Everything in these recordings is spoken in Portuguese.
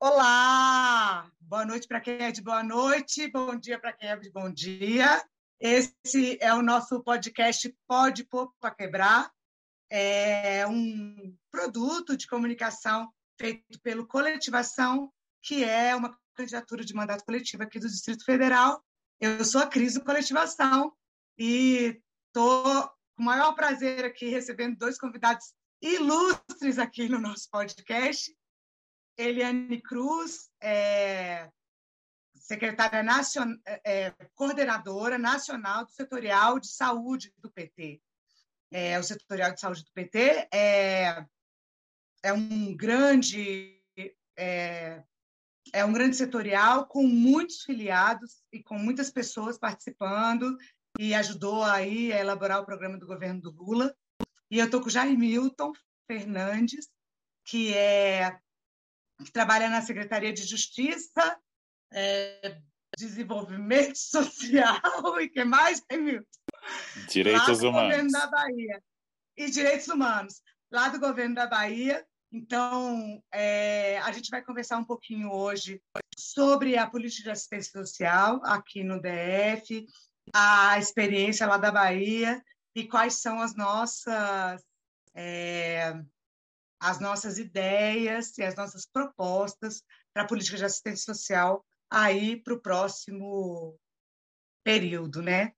Olá! Boa noite para quem é de boa noite, bom dia para quem é de bom dia. Esse é o nosso podcast Pode Pôr para Quebrar. É um produto de comunicação feito pelo Coletivação, que é uma candidatura de mandato coletivo aqui do Distrito Federal. Eu sou a Cris do Coletivação e estou com o maior prazer aqui recebendo dois convidados ilustres aqui no nosso podcast. Eliane Cruz, é, secretária é, é, coordenadora nacional do setorial de saúde do PT. É, o setorial de saúde do PT é, é um grande é, é um grande setorial com muitos filiados e com muitas pessoas participando e ajudou aí a elaborar o programa do governo do Lula. E eu estou com o Jair Milton Fernandes, que é que trabalha na Secretaria de Justiça, é, Desenvolvimento Social e que mais, Milton? Direitos lá do Humanos. Governo da Bahia. E Direitos Humanos, lá do Governo da Bahia. Então, é, a gente vai conversar um pouquinho hoje sobre a política de assistência social aqui no DF, a experiência lá da Bahia e quais são as nossas é, as nossas ideias e as nossas propostas para a política de assistência social aí para o próximo período, né?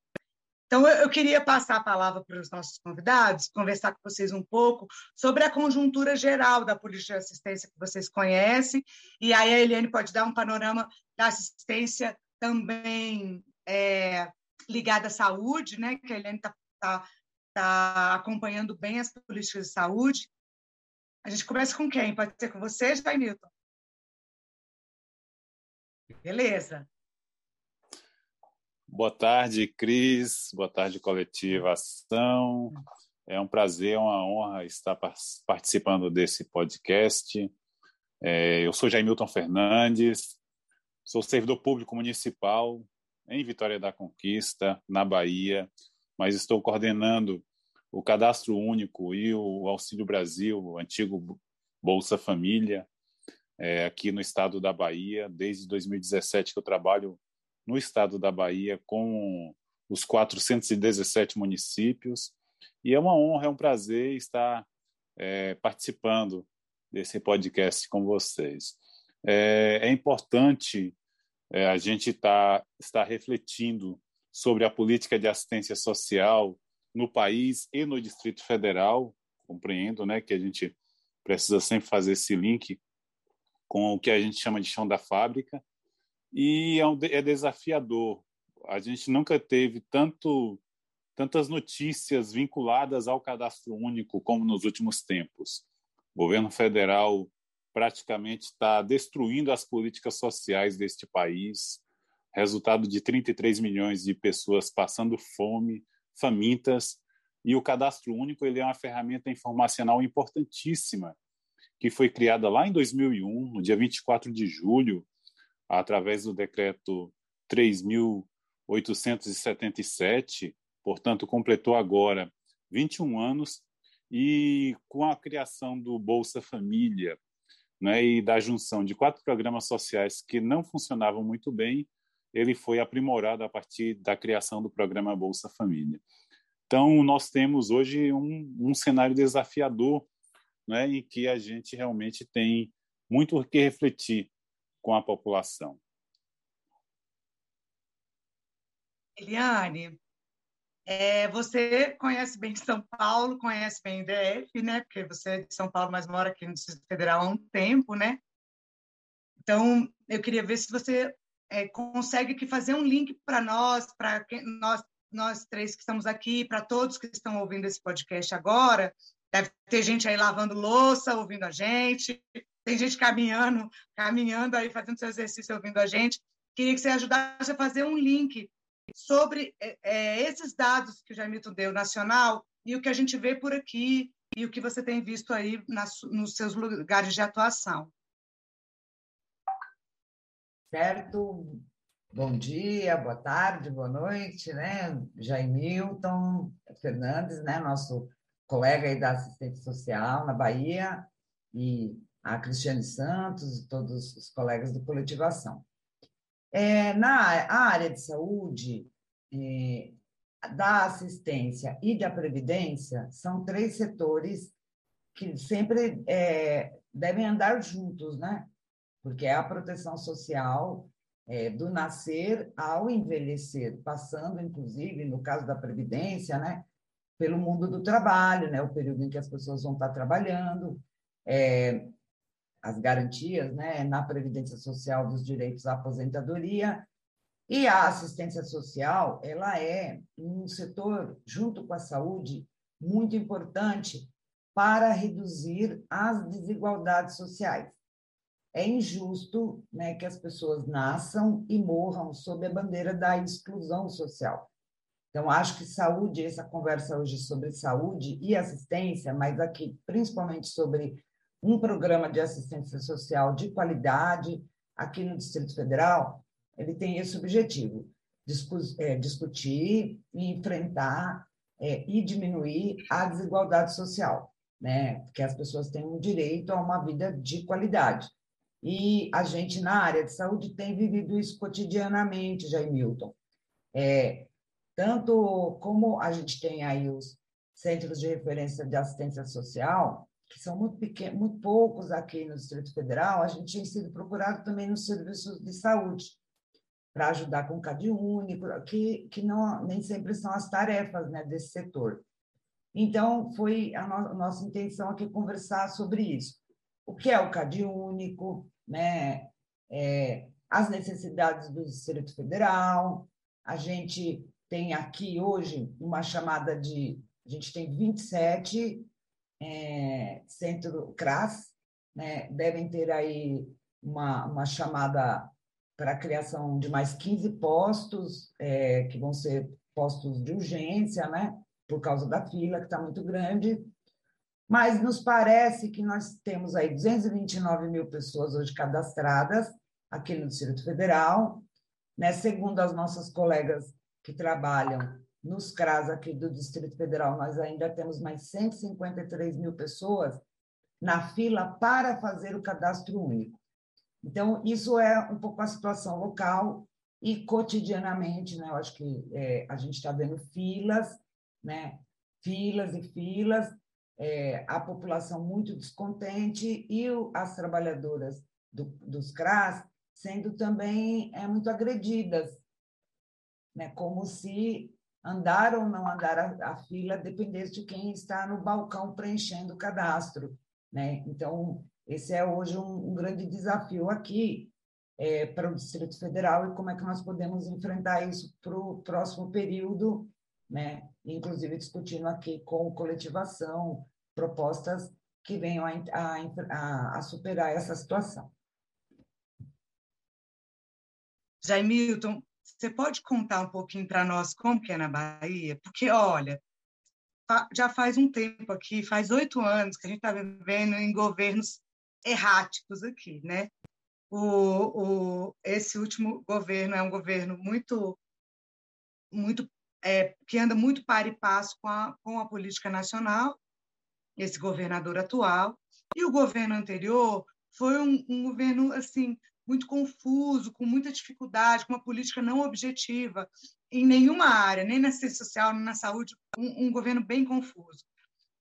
Então, eu queria passar a palavra para os nossos convidados, conversar com vocês um pouco sobre a conjuntura geral da política de assistência que vocês conhecem, e aí a Eliane pode dar um panorama da assistência também é, ligada à saúde, né? que a Eliane está tá, tá acompanhando bem as políticas de saúde, a gente começa com quem? Pode ser com você, Jaimilton? Beleza. Boa tarde, Cris. Boa tarde, coletiva Ação. É um prazer, uma honra estar participando desse podcast. É, eu sou Jaimilton Fernandes, sou servidor público municipal em Vitória da Conquista, na Bahia, mas estou coordenando o Cadastro Único e o Auxílio Brasil, o antigo Bolsa Família, é, aqui no estado da Bahia, desde 2017 que eu trabalho no estado da Bahia com os 417 municípios, e é uma honra, é um prazer estar é, participando desse podcast com vocês. É, é importante é, a gente tá, estar refletindo sobre a política de assistência social no país e no Distrito Federal. Compreendo né, que a gente precisa sempre fazer esse link com o que a gente chama de chão da fábrica. E é, é desafiador. A gente nunca teve tanto, tantas notícias vinculadas ao cadastro único como nos últimos tempos. O governo federal praticamente está destruindo as políticas sociais deste país, resultado de 33 milhões de pessoas passando fome, famintas, e o cadastro único ele é uma ferramenta informacional importantíssima que foi criada lá em 2001, no dia 24 de julho, através do decreto 3877, portanto completou agora 21 anos e com a criação do Bolsa Família, né, e da junção de quatro programas sociais que não funcionavam muito bem, ele foi aprimorado a partir da criação do programa Bolsa Família. Então, nós temos hoje um, um cenário desafiador, né, em que a gente realmente tem muito o que refletir com a população. Eliane, é, você conhece bem São Paulo, conhece bem DF, né? Porque você é de São Paulo, mas mora aqui no Distrito Federal há um tempo, né? Então, eu queria ver se você é, consegue aqui fazer um link para nós, para nós, nós três que estamos aqui, para todos que estão ouvindo esse podcast agora. Deve ter gente aí lavando louça, ouvindo a gente, tem gente caminhando, caminhando aí, fazendo seu exercício, ouvindo a gente. Queria que você ajudasse a fazer um link sobre é, é esses dados que o Jaimilton deu, nacional, e o que a gente vê por aqui, e o que você tem visto aí nas, nos seus lugares de atuação certo? Bom dia, boa tarde, boa noite, né? Jaimilton Fernandes, né? Nosso colega aí da assistência social na Bahia e a Cristiane Santos e todos os colegas do Coletivação. É, na área de saúde, é, da assistência e da previdência, são três setores que sempre é, devem andar juntos, né? Porque é a proteção social é, do nascer ao envelhecer, passando, inclusive, no caso da previdência, né? Pelo mundo do trabalho, né? O período em que as pessoas vão estar trabalhando, é, as garantias, né? Na previdência social dos direitos à aposentadoria e a assistência social, ela é um setor, junto com a saúde, muito importante para reduzir as desigualdades sociais. É injusto né, que as pessoas nasçam e morram sob a bandeira da exclusão social. Então, acho que saúde, essa conversa hoje sobre saúde e assistência, mas aqui principalmente sobre um programa de assistência social de qualidade aqui no Distrito Federal, ele tem esse objetivo, é, discutir e enfrentar é, e diminuir a desigualdade social, né? Que as pessoas tenham direito a uma vida de qualidade. E a gente, na área de saúde, tem vivido isso cotidianamente, Jair Milton. É, tanto como a gente tem aí os centros de referência de assistência social, que são muito pequenos, muito poucos aqui no Distrito Federal, a gente tem sido procurado também nos serviços de saúde para ajudar com o CAD único, que, que não, nem sempre são as tarefas né, desse setor. Então, foi a, no, a nossa intenção aqui conversar sobre isso. O que é o CAD único, né? É, as necessidades do Distrito Federal. A gente tem aqui hoje uma chamada de. A gente tem 27 é, centro CRAS, né? devem ter aí uma, uma chamada para a criação de mais 15 postos, é, que vão ser postos de urgência, né? Por causa da fila, que está muito grande. Mas nos parece que nós temos aí 229 mil pessoas hoje cadastradas aqui no Distrito Federal. Né? Segundo as nossas colegas que trabalham nos CRAS aqui do Distrito Federal, nós ainda temos mais 153 mil pessoas na fila para fazer o cadastro único. Então, isso é um pouco a situação local e cotidianamente, né? Eu acho que é, a gente está vendo filas, né? Filas e filas, é, a população muito descontente e o, as trabalhadoras do, dos CRAS sendo também é, muito agredidas, né? Como se andar ou não andar a, a fila dependesse de quem está no balcão preenchendo o cadastro, né? Então, esse é hoje um, um grande desafio aqui é, para o Distrito Federal e como é que nós podemos enfrentar isso para o próximo período, né? inclusive discutindo aqui com coletivação propostas que venham a, a, a superar essa situação. Jaimilton, você pode contar um pouquinho para nós como que é na Bahia? Porque, olha, já faz um tempo aqui, faz oito anos que a gente está vivendo em governos erráticos aqui, né? O, o, esse último governo é um governo muito, muito é, que anda muito para e passo com a, com a política nacional, esse governador atual, e o governo anterior foi um, um governo assim muito confuso, com muita dificuldade, com uma política não objetiva em nenhuma área, nem na assistência social, nem na saúde, um, um governo bem confuso.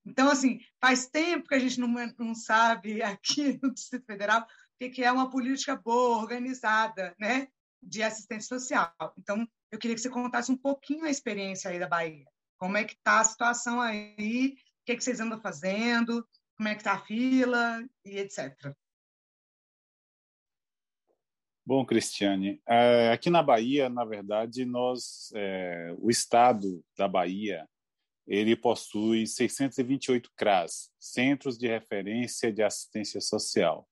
Então, assim, faz tempo que a gente não, não sabe aqui no Distrito Federal o que é uma política boa, organizada, né, de assistência social. Então, eu queria que você contasse um pouquinho a experiência aí da Bahia. Como é que está a situação aí, que, é que vocês andam fazendo, como é que está a fila e etc. Bom, Cristiane, é, aqui na Bahia, na verdade, nós, é, o estado da Bahia, ele possui 628 CRAS, Centros de Referência de Assistência Social.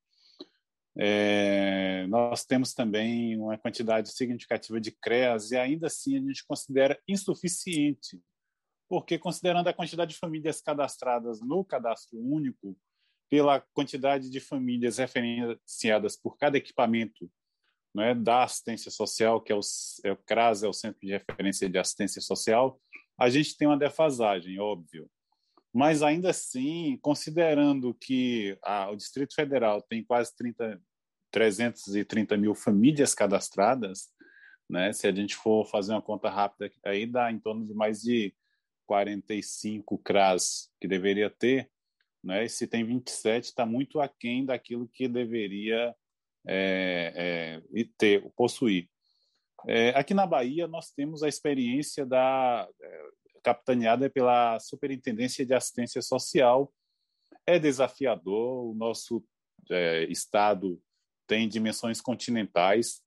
É, nós temos também uma quantidade significativa de CREAS e ainda assim a gente considera insuficiente, porque considerando a quantidade de famílias cadastradas no cadastro único, pela quantidade de famílias referenciadas por cada equipamento né, da assistência social, que é o, é o é o Centro de Referência de Assistência Social, a gente tem uma defasagem, óbvio. mas ainda assim, considerando que o Distrito Federal tem quase 30, 330 mil famílias cadastradas, né? Se a gente for fazer uma conta rápida, aí dá em torno de mais de 45 CRAS que deveria ter, né? E se tem 27, está muito aquém daquilo que deveria é, é, ter, possuir. É, aqui na Bahia, nós temos a experiência da é, capitaneada pela Superintendência de Assistência Social. É desafiador, o nosso é, estado tem dimensões continentais,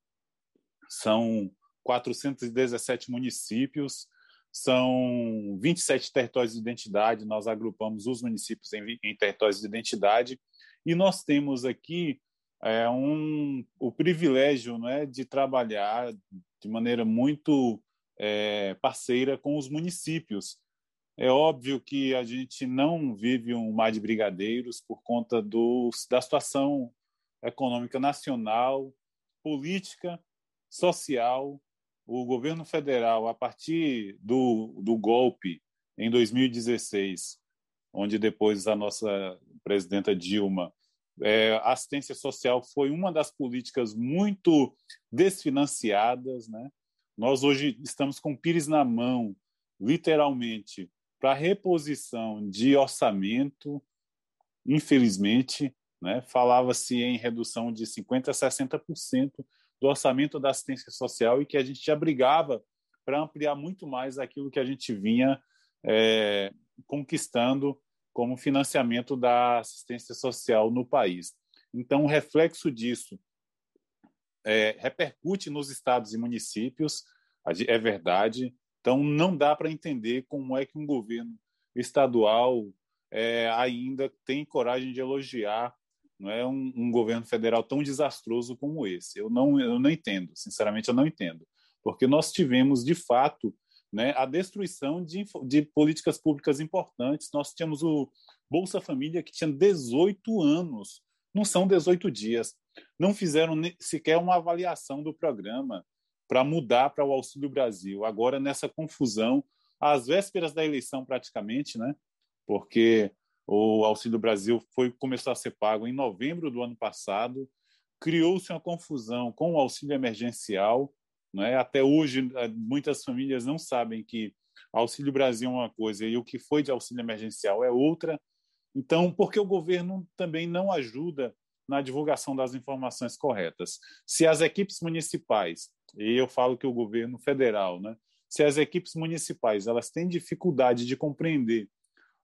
são 417 municípios, são 27 territórios de identidade, nós agrupamos os municípios em, em territórios de identidade, e nós temos aqui é, um, o privilégio né, de trabalhar de maneira muito é, parceira com os municípios. É óbvio que a gente não vive um mar de brigadeiros por conta da situação econômica nacional, política, social. O governo federal, a partir do, do golpe em 2016, onde depois a nossa presidenta Dilma, é, a assistência social foi uma das políticas muito desfinanciadas. Né? Nós hoje estamos com pires na mão, literalmente, para reposição de orçamento, infelizmente, né? Falava-se em redução de 50% a 60% do orçamento da assistência social e que a gente já brigava para ampliar muito mais aquilo que a gente vinha é, conquistando como financiamento da assistência social no país. Então, o reflexo disso é, repercute nos estados e municípios, é verdade. Então, não dá para entender como é que um governo estadual é, ainda tem coragem de elogiar não é um, um, governo federal tão desastroso como esse. Eu não, eu não entendo, sinceramente, eu não entendo, porque nós tivemos de fato né, a destruição de, de políticas públicas importantes. Nós tínhamos o Bolsa Família que tinha 18 anos, não são 18 dias, não fizeram sequer uma avaliação do programa para mudar para o Auxílio Brasil. Agora nessa confusão, às vésperas da eleição praticamente, né? Porque o Auxílio Brasil foi começou a ser pago em novembro do ano passado. Criou-se uma confusão com o auxílio emergencial. Né? Até hoje, eh, muitas famílias não sabem que Auxílio Brasil é uma coisa e o que foi de auxílio emergencial é outra. Então, por que o governo também não ajuda na divulgação das informações corretas? Se as equipes municipais, e eu falo que o governo federal, né? se as equipes municipais elas têm dificuldade de compreender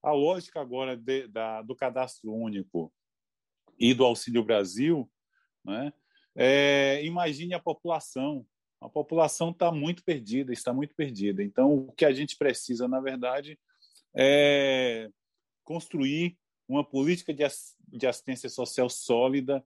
a lógica agora de, da, do cadastro único e do Auxílio Brasil, né? É, imagine a população. A população está muito perdida, está muito perdida. Então, o que a gente precisa, na verdade, é construir uma política de, assistência social sólida,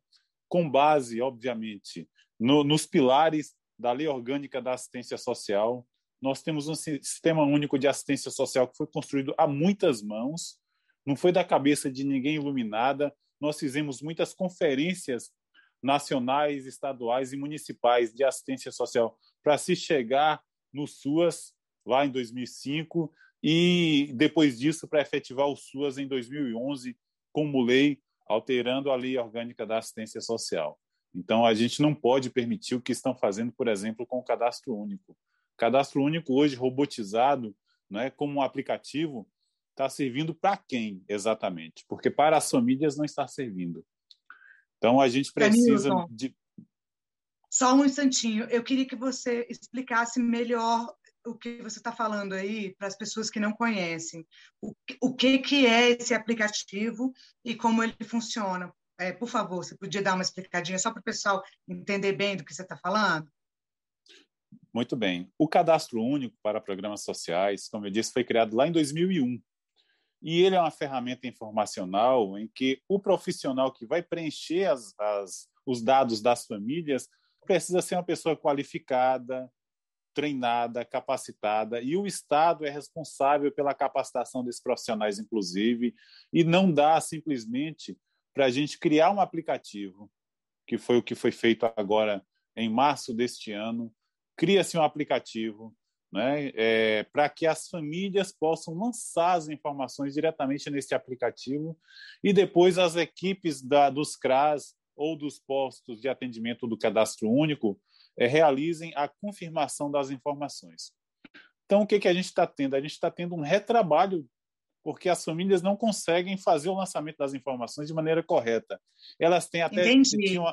com base, obviamente, no, nos pilares da Lei Orgânica da Assistência Social, nós temos um sistema único de assistência social que foi construído a muitas mãos, não foi da cabeça de ninguém iluminada. Nós fizemos muitas conferências nacionais, estaduais e municipais de assistência social para se chegar no SUAS lá em 2005 e depois disso para efetivar o SUAS em 2011 como lei, alterando a lei orgânica da assistência social. Então a gente não pode permitir o que estão fazendo, por exemplo, com o cadastro único. Cadastro único hoje robotizado, né, como um aplicativo, está servindo para quem exatamente? Porque para as famílias não está servindo. Então a gente precisa Camilton, de. Só um instantinho, eu queria que você explicasse melhor o que você está falando aí para as pessoas que não conhecem. O, o que, que é esse aplicativo e como ele funciona? É, por favor, você podia dar uma explicadinha só para o pessoal entender bem do que você está falando? Muito bem. O cadastro único para programas sociais, como eu disse, foi criado lá em 2001. E ele é uma ferramenta informacional em que o profissional que vai preencher as, as, os dados das famílias precisa ser uma pessoa qualificada, treinada, capacitada, e o Estado é responsável pela capacitação desses profissionais, inclusive, e não dá simplesmente para a gente criar um aplicativo, que foi o que foi feito agora em março deste ano, cria-se um aplicativo, né, é, para que as famílias possam lançar as informações diretamente nesse aplicativo e depois as equipes da, dos CRAS ou dos postos de atendimento do cadastro único é, realizem a confirmação das informações. Então, o que, que a gente está tendo? A gente está tendo um retrabalho porque as famílias não conseguem fazer o lançamento das informações de maneira correta. Elas têm até tinham,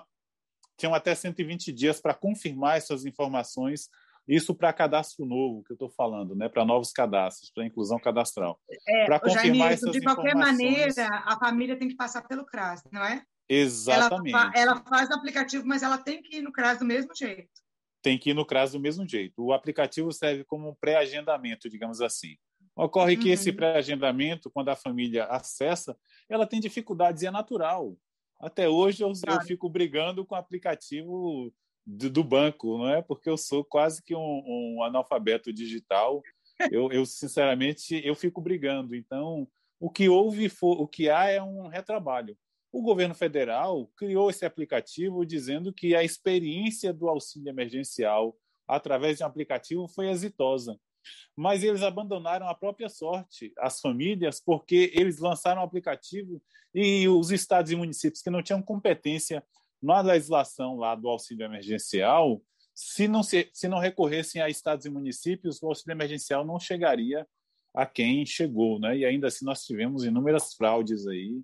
tinham até 120 dias para confirmar essas informações. Isso para cadastro novo, que eu estou falando, né? para novos cadastros, para inclusão cadastral. É, para confirmar essas de qualquer maneira, a família tem que passar pelo CRAS, não é? Exatamente. Ela, ela faz o aplicativo, mas ela tem que ir no CRAS do mesmo jeito. Tem que ir no CRAS do mesmo jeito. O aplicativo serve como um pré-agendamento, digamos assim. Ocorre que esse uhum. pré-agendamento, quando a família acessa, ela tem dificuldades e é natural. Até hoje eu, eu fico brigando com o aplicativo do, do, banco, não é? Porque eu sou quase que um, um analfabeto digital. Eu, eu, sinceramente eu fico brigando. Então, o que houve, o que há é um retrabalho. O governo federal criou esse aplicativo dizendo que a experiência do auxílio emergencial através de um aplicativo foi exitosa. Mas eles abandonaram a própria sorte, as famílias, porque eles lançaram o aplicativo e os estados e municípios que não tinham competência na legislação lá do auxílio emergencial, se não, se, se não recorressem a estados e municípios, o auxílio emergencial não chegaria a quem chegou, né? E ainda assim nós tivemos inúmeras fraudes aí,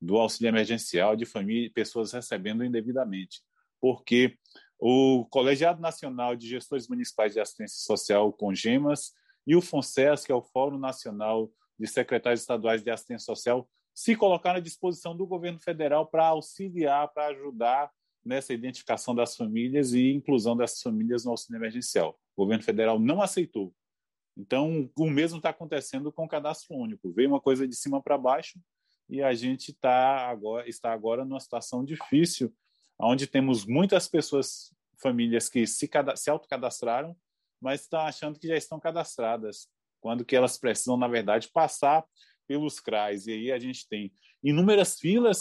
do auxílio emergencial de família, pessoas recebendo indevidamente, porque o Colegiado Nacional de Gestores Municipais de Assistência Social, CONGEMAS, e o FONSES, que é o Fórum Nacional de Secretários Estaduais de Assistência Social, se colocaram à disposição do governo federal para auxiliar, para ajudar nessa identificação das famílias e inclusão dessas famílias no auxílio emergencial. O governo federal não aceitou. Então, o mesmo está acontecendo com o cadastro único. Veio uma coisa de cima para baixo, e a gente tá agora, está agora numa situação difícil, onde temos muitas pessoas, famílias que se, se autocadastraram, mas estão achando que já estão cadastradas, quando que elas precisam, na verdade, passar pelos CRAs. E aí a gente tem inúmeras filas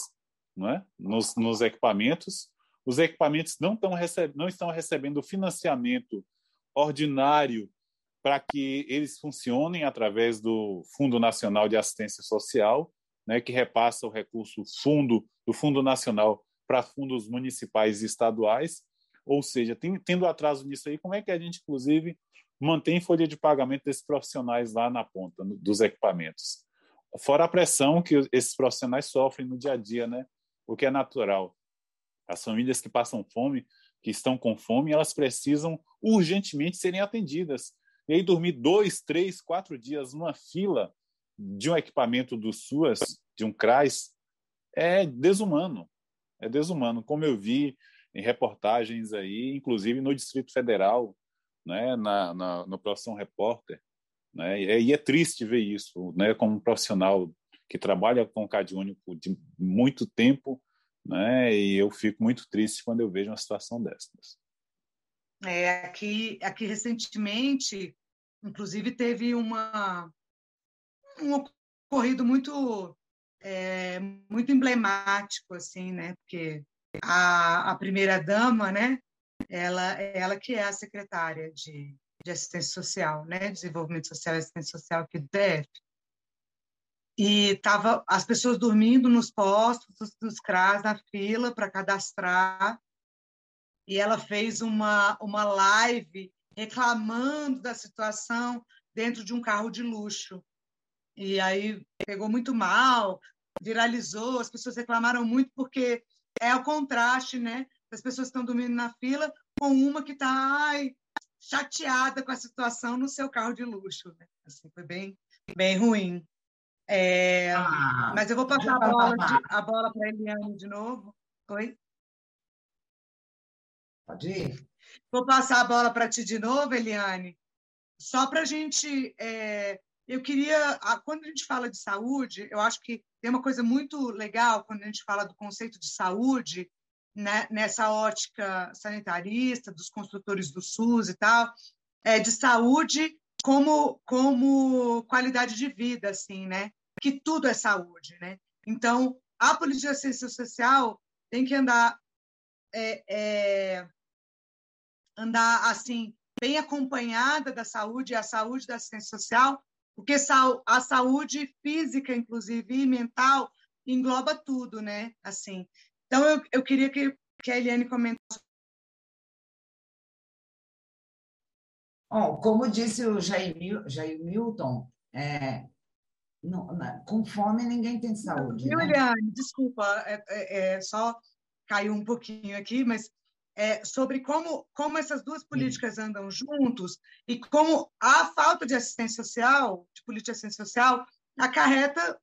não é? nos, nos equipamentos, os equipamentos não, estão receb não estão recebendo financiamento ordinário para que eles funcionem através do Fundo Nacional de Assistência Social, né, que repassa o recurso fundo do Fundo Nacional para fundos municipais e estaduais, ou seja, tem, tendo atraso nisso aí, como é que a gente, inclusive, mantém folha de pagamento desses profissionais lá na ponta no, dos equipamentos? Fora a pressão que esses profissionais sofrem no dia a dia, né? O que é natural. As famílias que passam fome, que estão com fome, elas precisam urgentemente serem atendidas. E aí dormir dois, três, quatro dias numa fila de um equipamento do SUAS, de um CRAS, é desumano. É desumano, como eu vi em reportagens aí, inclusive no Distrito Federal, né, na, na no Profissão Repórter. Né, e é triste ver isso, né, como um profissional que trabalha com o CAD único de muito tempo, né, e eu fico muito triste quando eu vejo uma situação dessas. É, aqui, aqui recentemente, inclusive, teve uma, um ocorrido muito é, muito emblemático assim né? Porque a, a primeira dama né? Ela ela que é a secretária de, de assistência social né? Desenvolvimento social e assistência social aqui do DF. E tava as pessoas dormindo nos postos dos, dos CRAS na fila para cadastrar. E ela fez uma uma live reclamando da situação dentro de um carro de luxo. E aí pegou muito mal, viralizou, as pessoas reclamaram muito porque é o contraste, né? As pessoas estão dormindo na fila com uma que está chateada com a situação no seu carro de luxo. Né? Assim, foi bem, bem ruim. É, ah, mas eu vou passar a bola, a bola para a Eliane de novo. Oi? Pode ir. Vou passar a bola para ti de novo, Eliane, só para a gente é, eu queria, quando a gente fala de saúde, eu acho que tem uma coisa muito legal quando a gente fala do conceito de saúde, né, nessa ótica sanitarista, dos construtores do SUS e tal, é de saúde como, como qualidade de vida, assim, né? Que tudo é saúde, né? Então, a política de assistência social tem que andar é, é, andar assim bem acompanhada da saúde, a saúde da assistência social, porque a saúde física, inclusive, e mental, engloba tudo, né? Assim, então eu, eu queria que, que a Eliane comentasse. Bom, como disse o Jair, Jair Milton, é, não, não, com fome ninguém tem saúde. Né? Eliane, desculpa, é, é, é, só caiu um pouquinho aqui, mas é, sobre como, como essas duas políticas andam juntos e como a falta de assistência social, de política de assistência social, acarreta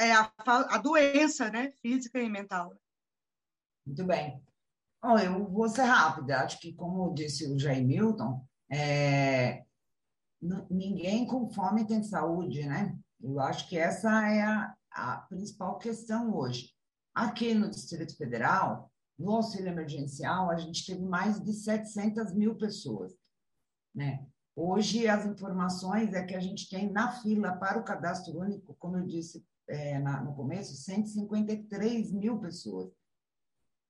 é, a, a doença né, física e mental. Muito bem. Bom, eu vou ser rápida. Acho que, como disse o Jair Milton, é, ninguém com fome tem saúde, né? Eu acho que essa é a, a principal questão hoje. Aqui no Distrito Federal, no auxílio emergencial, a gente teve mais de 700 mil pessoas. Né? Hoje, as informações é que a gente tem na fila para o cadastro único, como eu disse é, na, no começo, 153 mil pessoas.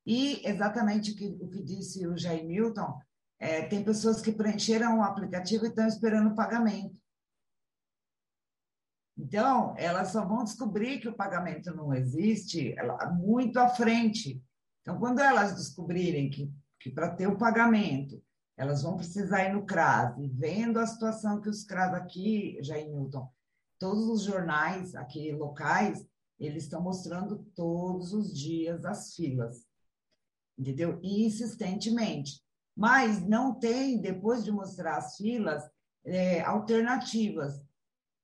E exatamente o que, o que disse o Jair Milton, é, tem pessoas que preencheram o aplicativo e estão esperando o pagamento. Então, elas só vão descobrir que o pagamento não existe muito à frente. Então, quando elas descobrirem que, que para ter o pagamento, elas vão precisar ir no CRAS, e vendo a situação que os CRAS aqui, Jair Newton, todos os jornais aqui locais, eles estão mostrando todos os dias as filas, entendeu? Insistentemente. Mas não tem, depois de mostrar as filas, é, alternativas.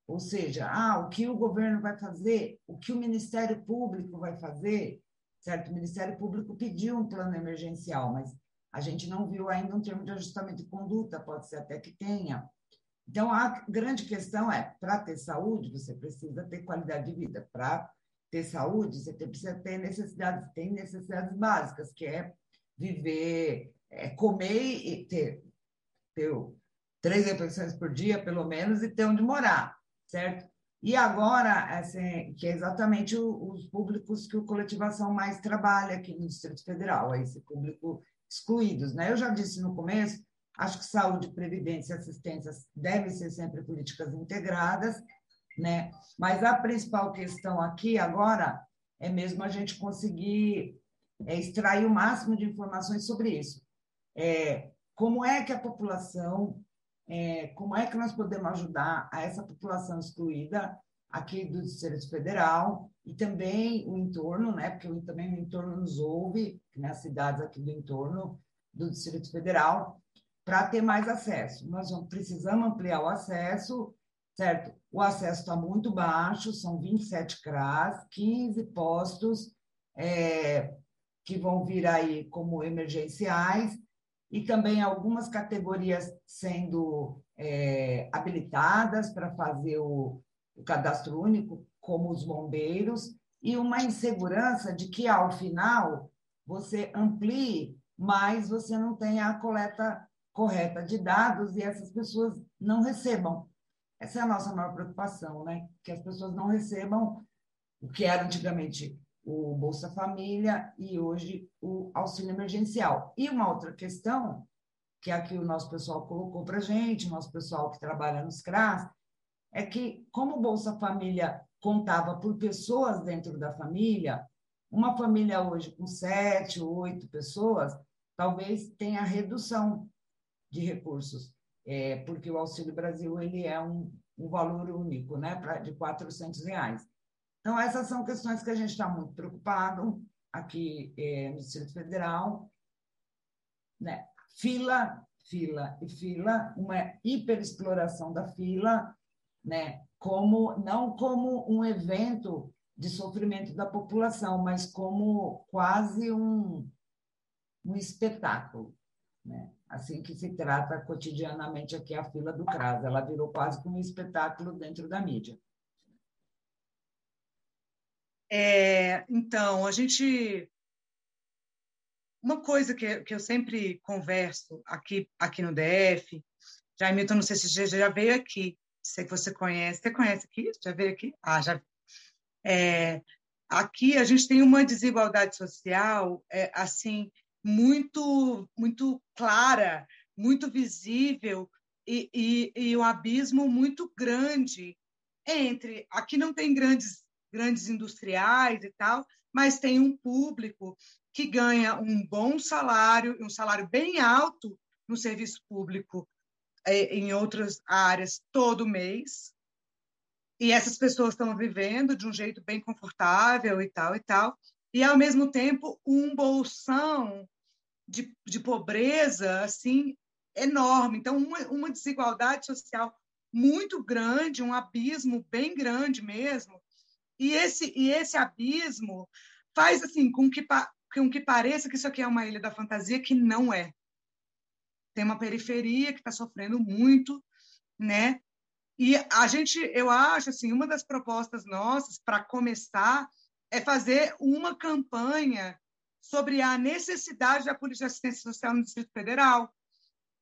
Ou seja, ah, o que o governo vai fazer, o que o Ministério Público vai fazer, certo? O Ministério Público pediu um plano emergencial, mas a gente não viu ainda um termo de ajustamento de conduta, pode ser até que tenha. Então, a grande questão é, para ter saúde, você precisa ter qualidade de vida. Para ter saúde, você precisa ter necessidades, tem necessidades básicas, que é viver, é comer e ter, ter três refeições por dia, pelo menos, e ter onde morar, certo? E agora, assim, que é exatamente o, os públicos que o coletivação mais trabalha aqui no Distrito Federal, é esse público excluídos. Né? Eu já disse no começo, acho que saúde, previdência e assistência devem ser sempre políticas integradas, né? mas a principal questão aqui agora é mesmo a gente conseguir é, extrair o máximo de informações sobre isso. É, como é que a população é, como é que nós podemos ajudar a essa população excluída aqui do Distrito Federal e também o entorno, né, porque também o entorno nos ouve, né, as cidades aqui do entorno do Distrito Federal, para ter mais acesso. Nós vamos, precisamos ampliar o acesso, certo? O acesso está muito baixo, são 27 CRAS, 15 postos é, que vão vir aí como emergenciais, e também algumas categorias sendo é, habilitadas para fazer o, o cadastro único, como os bombeiros, e uma insegurança de que, ao final, você amplie, mas você não tenha a coleta correta de dados e essas pessoas não recebam. Essa é a nossa maior preocupação, né? Que as pessoas não recebam o que era antigamente o Bolsa Família e hoje o auxílio emergencial. E uma outra questão, que aqui o nosso pessoal colocou para a gente, nosso pessoal que trabalha nos CRAS, é que, como o Bolsa Família contava por pessoas dentro da família, uma família hoje com sete, oito pessoas, talvez tenha redução de recursos, é, porque o Auxílio Brasil ele é um, um valor único, né, pra, de 400 reais. Então, essas são questões que a gente está muito preocupado aqui é, no Distrito Federal. Né? Fila, fila e fila, uma hiperexploração da fila, né? como não como um evento de sofrimento da população, mas como quase um, um espetáculo. Né? Assim que se trata cotidianamente aqui a fila do CRAS. Ela virou quase como um espetáculo dentro da mídia. É, então, a gente. Uma coisa que, que eu sempre converso aqui, aqui no DF, já Milton, não sei se já, já veio aqui, sei que você conhece. Você conhece aqui? Já veio aqui? Ah, já. É, aqui a gente tem uma desigualdade social, é, assim, muito, muito clara muito visível e, e, e um abismo muito grande entre aqui não tem grandes grandes industriais e tal, mas tem um público que ganha um bom salário, um salário bem alto no serviço público é, em outras áreas todo mês. E essas pessoas estão vivendo de um jeito bem confortável e tal e tal. E, ao mesmo tempo, um bolsão de, de pobreza assim enorme. Então, uma, uma desigualdade social muito grande, um abismo bem grande mesmo. E esse, e esse abismo faz assim com que, com que pareça que isso aqui é uma ilha da fantasia, que não é. Tem uma periferia que está sofrendo muito, né? E a gente, eu acho, assim, uma das propostas nossas para começar é fazer uma campanha sobre a necessidade da política de assistência social no Distrito Federal,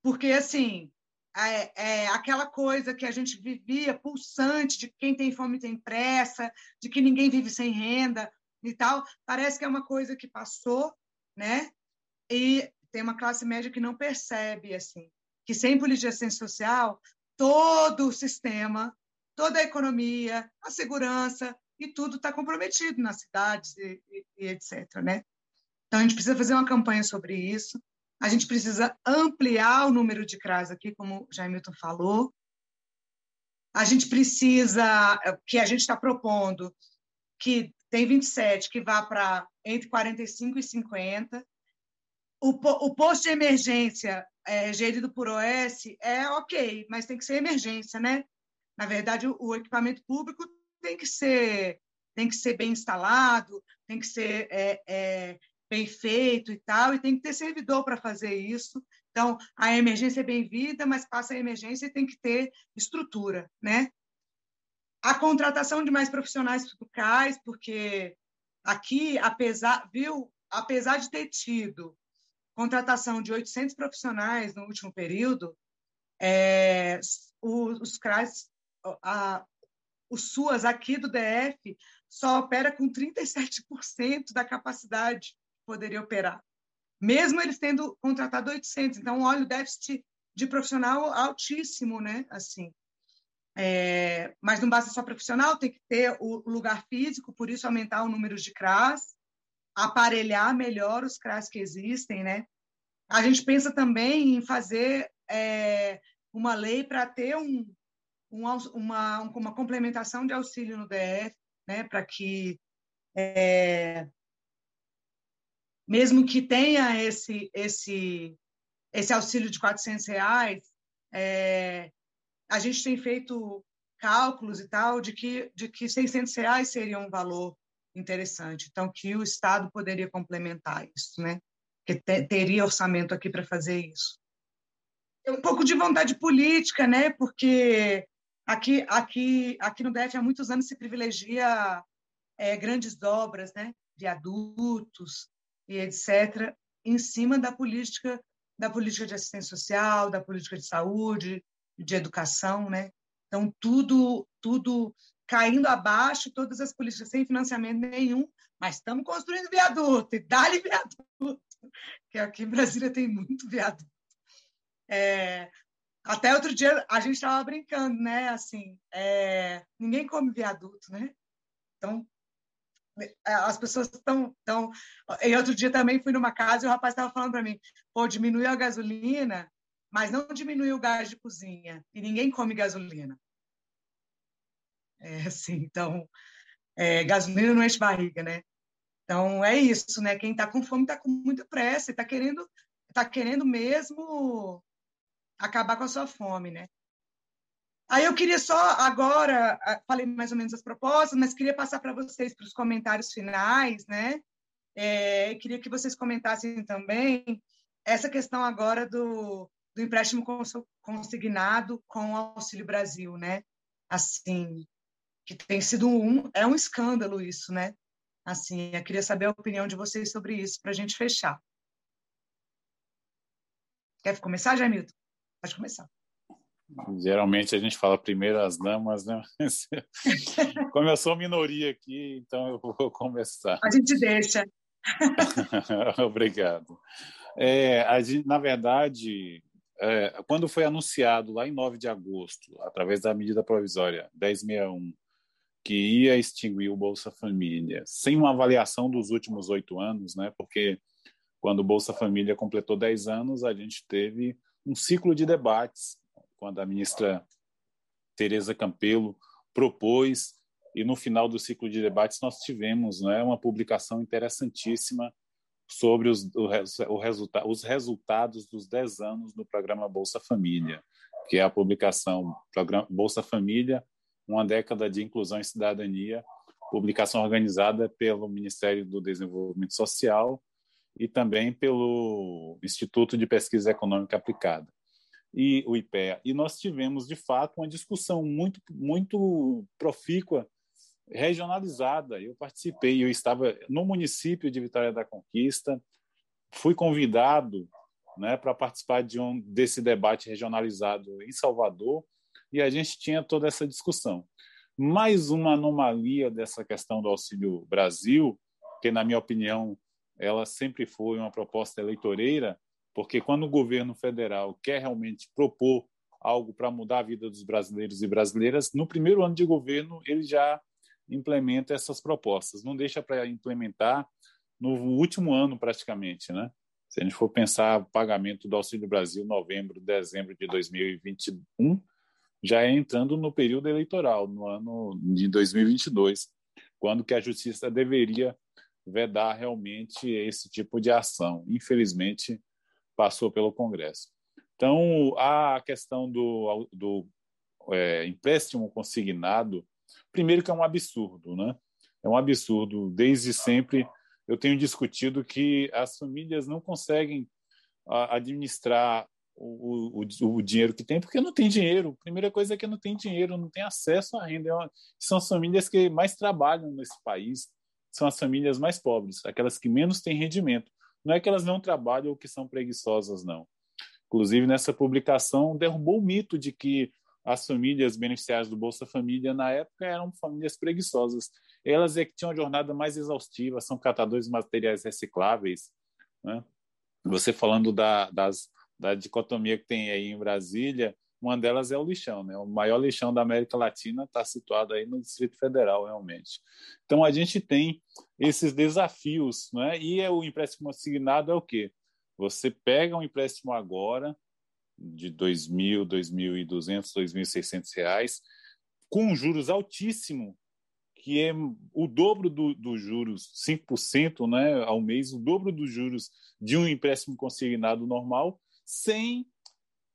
porque assim é, é, aquela coisa que a gente vivia pulsante de quem tem fome tem pressa, de que ninguém vive sem renda e tal, parece que é uma coisa que passou, né? E tem uma classe média que não percebe assim que sem política de social todo o sistema, toda a economia, a segurança e tudo está comprometido nas cidades e, e, e etc, né? Então a gente precisa fazer uma campanha sobre isso. A gente precisa ampliar o número de CRAs aqui, como o Jaimilton falou. A gente precisa, que a gente está propondo, que tem 27, que vá para entre 45 e 50. O, o posto de emergência é, gerido por OS é ok, mas tem que ser emergência, né? Na verdade, o, o equipamento público tem que ser tem que ser bem instalado, tem que ser é, é, bem feito e tal, e tem que ter servidor para fazer isso. Então, a emergência é bem-vinda, mas passa a emergência e tem que ter estrutura, né? A contratação de mais profissionais fiscais, porque aqui, apesar, viu, apesar de ter tido contratação de 800 profissionais no último período, é, os, os CRAS, a, os SUAS aqui do DF só opera com 37% da capacidade poderia operar, mesmo eles tendo contratado 800. Então, olha o déficit de profissional altíssimo, né? Assim, é, mas não basta só profissional, tem que ter o lugar físico, por isso aumentar o número de CRAS, aparelhar melhor os CRAS que existem, né? A gente pensa também em fazer é, uma lei para ter um, um, uma, uma complementação de auxílio no DF, né? Para que é, mesmo que tenha esse esse esse auxílio de 400 reais, é, a gente tem feito cálculos e tal de que de que 600 reais seria um valor interessante, então que o Estado poderia complementar isso, né? Que te, teria orçamento aqui para fazer isso. Tem um pouco de vontade política, né? Porque aqui aqui aqui no DF há muitos anos se privilegia é, grandes obras, né? Viadutos, e etc., em cima da política da política de assistência social, da política de saúde, de educação, né? Então tudo tudo caindo abaixo, todas as políticas sem financiamento nenhum, mas estamos construindo viaduto e dá-lhe viaduto, que aqui em Brasília tem muito viaduto. É, até outro dia a gente estava brincando, né? Assim, é, ninguém come viaduto, né? Então as pessoas estão. Tão... E outro dia também fui numa casa e o rapaz estava falando para mim: pô, diminuiu a gasolina, mas não diminuiu o gás de cozinha. E ninguém come gasolina. É assim, então, é, gasolina não enche barriga, né? Então, é isso, né? Quem está com fome está com muita pressa, está querendo, tá querendo mesmo acabar com a sua fome, né? Aí eu queria só agora, falei mais ou menos as propostas, mas queria passar para vocês para os comentários finais, né? É, queria que vocês comentassem também essa questão agora do, do empréstimo consignado com o Auxílio Brasil, né? Assim, que tem sido um, é um escândalo isso, né? Assim, eu queria saber a opinião de vocês sobre isso para a gente fechar. Quer começar, Jamilton? Pode começar. Geralmente a gente fala primeiro as damas, né? Como eu sou minoria aqui, então eu vou começar. A gente deixa. Obrigado. É, gente, na verdade, é, quando foi anunciado lá em 9 de agosto, através da medida provisória 1061, que ia extinguir o Bolsa Família, sem uma avaliação dos últimos oito anos, né? porque quando o Bolsa Família completou 10 anos, a gente teve um ciclo de debates, quando a ministra Tereza Campelo propôs, e no final do ciclo de debates nós tivemos né, uma publicação interessantíssima sobre os, o, o resulta, os resultados dos 10 anos do programa Bolsa Família, que é a publicação programa Bolsa Família, uma década de inclusão e cidadania, publicação organizada pelo Ministério do Desenvolvimento Social e também pelo Instituto de Pesquisa Econômica Aplicada e o IPEA. E nós tivemos, de fato, uma discussão muito, muito profícua, regionalizada. Eu participei, eu estava no município de Vitória da Conquista, fui convidado né, para participar de um desse debate regionalizado em Salvador, e a gente tinha toda essa discussão. Mais uma anomalia dessa questão do Auxílio Brasil, que, na minha opinião, ela sempre foi uma proposta eleitoreira, porque quando o governo federal quer realmente propor algo para mudar a vida dos brasileiros e brasileiras, no primeiro ano de governo ele já implementa essas propostas, não deixa para implementar no último ano praticamente, né? Se a gente for pensar o pagamento do Auxílio Brasil novembro, dezembro de 2021, já é entrando no período eleitoral, no ano de 2022, quando que a justiça deveria vedar realmente esse tipo de ação. Infelizmente, passou pelo Congresso. Então, a questão do, do é, empréstimo consignado, primeiro que é um absurdo, né? É um absurdo. Desde sempre eu tenho discutido que as famílias não conseguem administrar o, o, o, dinheiro que tem, porque não tem dinheiro. A primeira coisa é que não tem dinheiro, não tem acesso à renda. É são as famílias que mais trabalham nesse país, são as famílias mais pobres, aquelas que menos têm rendimento. Não é que elas não trabalham ou que são preguiçosas, não. Inclusive, nessa publicação, derrubou o mito de que as famílias beneficiárias do Bolsa Família, na época, eram famílias preguiçosas. Elas é que tinham a jornada mais exaustiva, são catadores de materiais recicláveis. Né? Você falando da, das da dicotomia que tem aí em Brasília, uma delas é o lixão, né? O maior lixão da América Latina está situado aí no Distrito Federal, realmente. Então a gente tem esses desafios, né? E é o empréstimo assignado é o quê? Você pega um empréstimo agora de 2.000, 2.200, 2.600 reais com juros altíssimos, que é o dobro dos do juros, 5% né, ao mês, o dobro dos juros de um empréstimo consignado normal, sem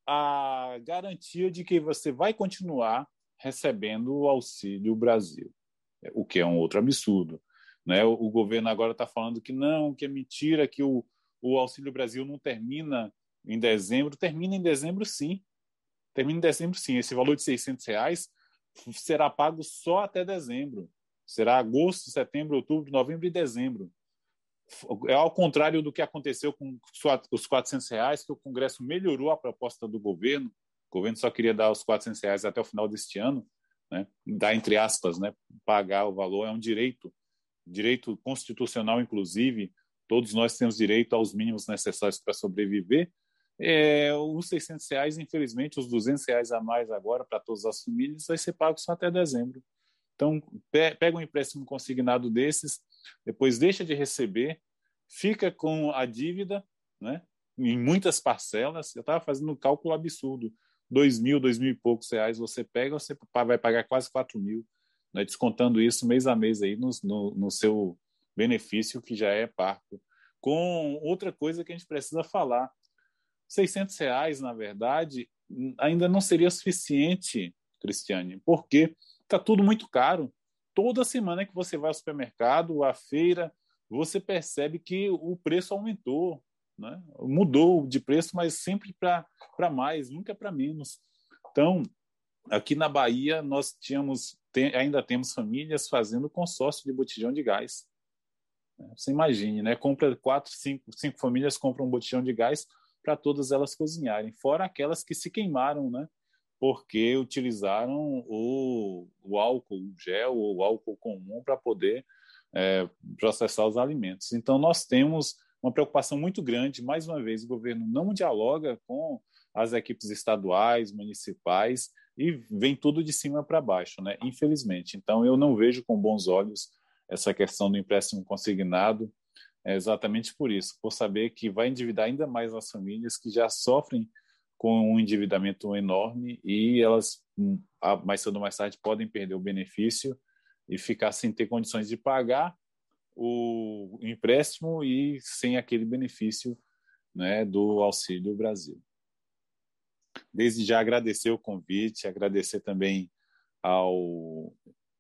a garantia de que você vai continuar recebendo o Auxílio Brasil, o que é um outro absurdo. Né? O, o governo agora está falando que não, que é mentira, que o, o Auxílio Brasil não termina em dezembro. Termina em dezembro, sim. Termina em dezembro, sim. Esse valor de 600 reais será pago só até dezembro. Será agosto, setembro, outubro, novembro e dezembro é ao contrário do que aconteceu com os 400 reais, que o Congresso melhorou a proposta do governo. O governo só queria dar os 400 reais até o final deste ano, né? dar entre aspas, né? pagar o valor é um direito, direito constitucional, inclusive. Todos nós temos direito aos mínimos necessários para sobreviver. É, os 600 reais, infelizmente, os 200 reais a mais agora para todas as famílias vai ser pago só até dezembro. Então, pega um empréstimo consignado desses, depois deixa de receber, fica com a dívida, né? Em muitas parcelas, eu estava fazendo um cálculo absurdo. Dois mil, dois mil e poucos reais você pega, você vai pagar quase quatro mil, né? descontando isso mês a mês aí no, no, no seu benefício, que já é parco. Com outra coisa que a gente precisa falar, 600 reais, na verdade, ainda não seria suficiente, Cristiane, porque está tudo muito caro toda semana que você vai ao supermercado, à feira, você percebe que o preço aumentou, né? mudou de preço, mas sempre para mais, nunca para menos. Então, aqui na Bahia, nós tínhamos, tem, ainda temos famílias fazendo consórcio de botijão de gás. Você imagine, né? Compra quatro, cinco, cinco famílias compram um botijão de gás para todas elas cozinharem, fora aquelas que se queimaram, né? Porque utilizaram o, o álcool gel ou o álcool comum para poder é, processar os alimentos. Então, nós temos uma preocupação muito grande. Mais uma vez, o governo não dialoga com as equipes estaduais, municipais e vem tudo de cima para baixo, né? Infelizmente. Então, eu não vejo com bons olhos essa questão do empréstimo consignado, é exatamente por isso, por saber que vai endividar ainda mais as famílias que já sofrem com um endividamento enorme e elas, hum, mais cedo ou mais tarde, podem perder o benefício e ficar sem ter condições de pagar o empréstimo e sem aquele benefício né, do Auxílio Brasil. Desde já agradecer o convite, agradecer também ao.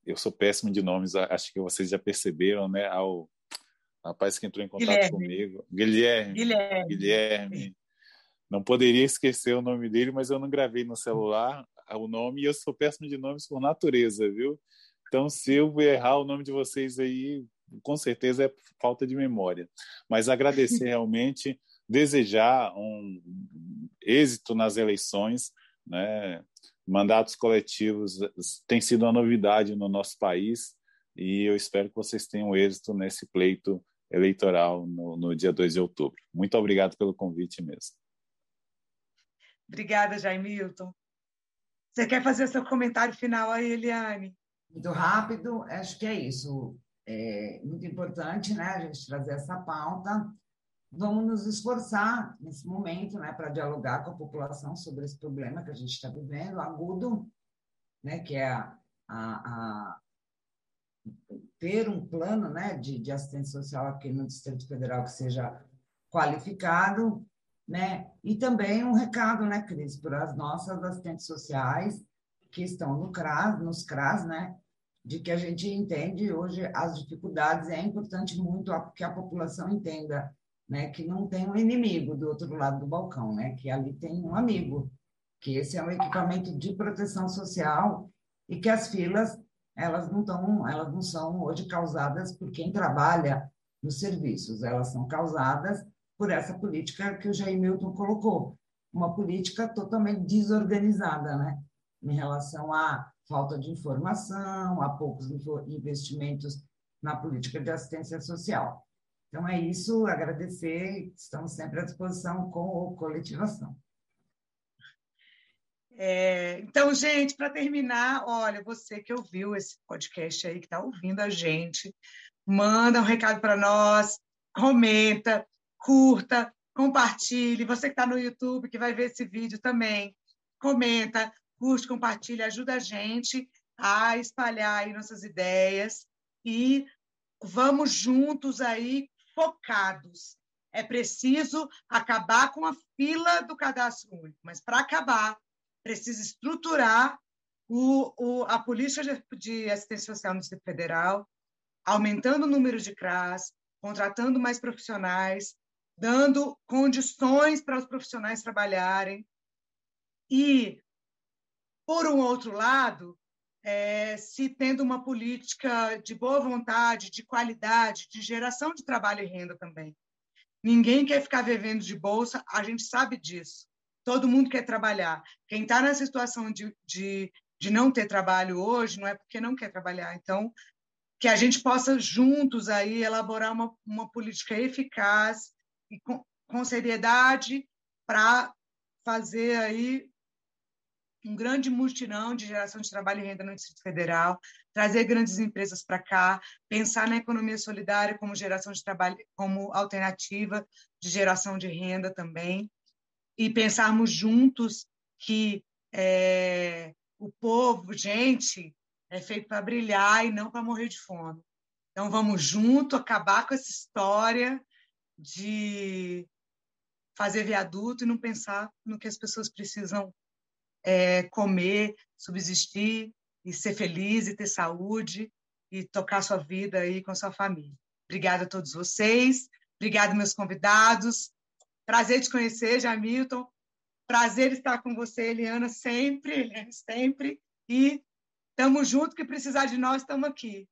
Eu sou péssimo de nomes, acho que vocês já perceberam, né? Ao rapaz que entrou em contato Guilherme. comigo, Guilherme. Guilherme. Guilherme. Não poderia esquecer o nome dele, mas eu não gravei no celular o nome e eu sou péssimo de nomes por natureza, viu? Então, se eu errar o nome de vocês aí, com certeza é falta de memória. Mas agradecer realmente, desejar um êxito nas eleições, né? Mandatos coletivos tem sido uma novidade no nosso país e eu espero que vocês tenham êxito nesse pleito eleitoral no, no dia 2 de outubro. Muito obrigado pelo convite mesmo. Obrigada, Jaimilton. Você quer fazer seu comentário final aí, Eliane? Muito rápido, acho que é isso. É muito importante né, a gente trazer essa pauta. Vamos nos esforçar nesse momento né, para dialogar com a população sobre esse problema que a gente está vivendo, agudo, né, que é a, a, a ter um plano né, de, de assistência social aqui no Distrito Federal que seja qualificado, né? E também um recado, né, Cris, para as nossas assistentes sociais que estão no CRAS, nos CRAS, né, de que a gente entende hoje as dificuldades é importante muito que a população entenda, né, que não tem um inimigo do outro lado do balcão, né, que ali tem um amigo, que esse é um equipamento de proteção social e que as filas elas não estão, elas não são hoje causadas por quem trabalha nos serviços, elas são causadas por essa política que o Jair Milton colocou, uma política totalmente desorganizada, né? Em relação à falta de informação, a poucos investimentos na política de assistência social. Então é isso, agradecer, estamos sempre à disposição com o coletivação. É, então, gente, para terminar, olha, você que ouviu esse podcast aí, que está ouvindo a gente, manda um recado para nós, comenta, curta, compartilhe. Você que está no YouTube, que vai ver esse vídeo também, comenta, curte, compartilha, ajuda a gente a espalhar aí nossas ideias e vamos juntos aí focados. É preciso acabar com a fila do cadastro único, mas para acabar, precisa estruturar o, o, a política de, de assistência social no Distrito Federal, aumentando o número de CRAS, contratando mais profissionais, dando condições para os profissionais trabalharem. E, por um outro lado, é, se tendo uma política de boa vontade, de qualidade, de geração de trabalho e renda também. Ninguém quer ficar vivendo de bolsa, a gente sabe disso. Todo mundo quer trabalhar. Quem está na situação de, de, de não ter trabalho hoje não é porque não quer trabalhar. Então, que a gente possa juntos aí elaborar uma, uma política eficaz e com, com seriedade para fazer aí um grande mutirão de geração de trabalho e renda no Distrito Federal, trazer grandes empresas para cá, pensar na economia solidária como geração de trabalho, como alternativa de geração de renda também, e pensarmos juntos que é, o povo, gente, é feito para brilhar e não para morrer de fome. Então vamos junto acabar com essa história de fazer viaduto e não pensar no que as pessoas precisam é, comer, subsistir e ser feliz e ter saúde e tocar sua vida aí com sua família. Obrigada a todos vocês, obrigada meus convidados. Prazer te conhecer, Jamilton. Prazer estar com você, Eliana, sempre, sempre. E estamos juntos, que precisar de nós, estamos aqui.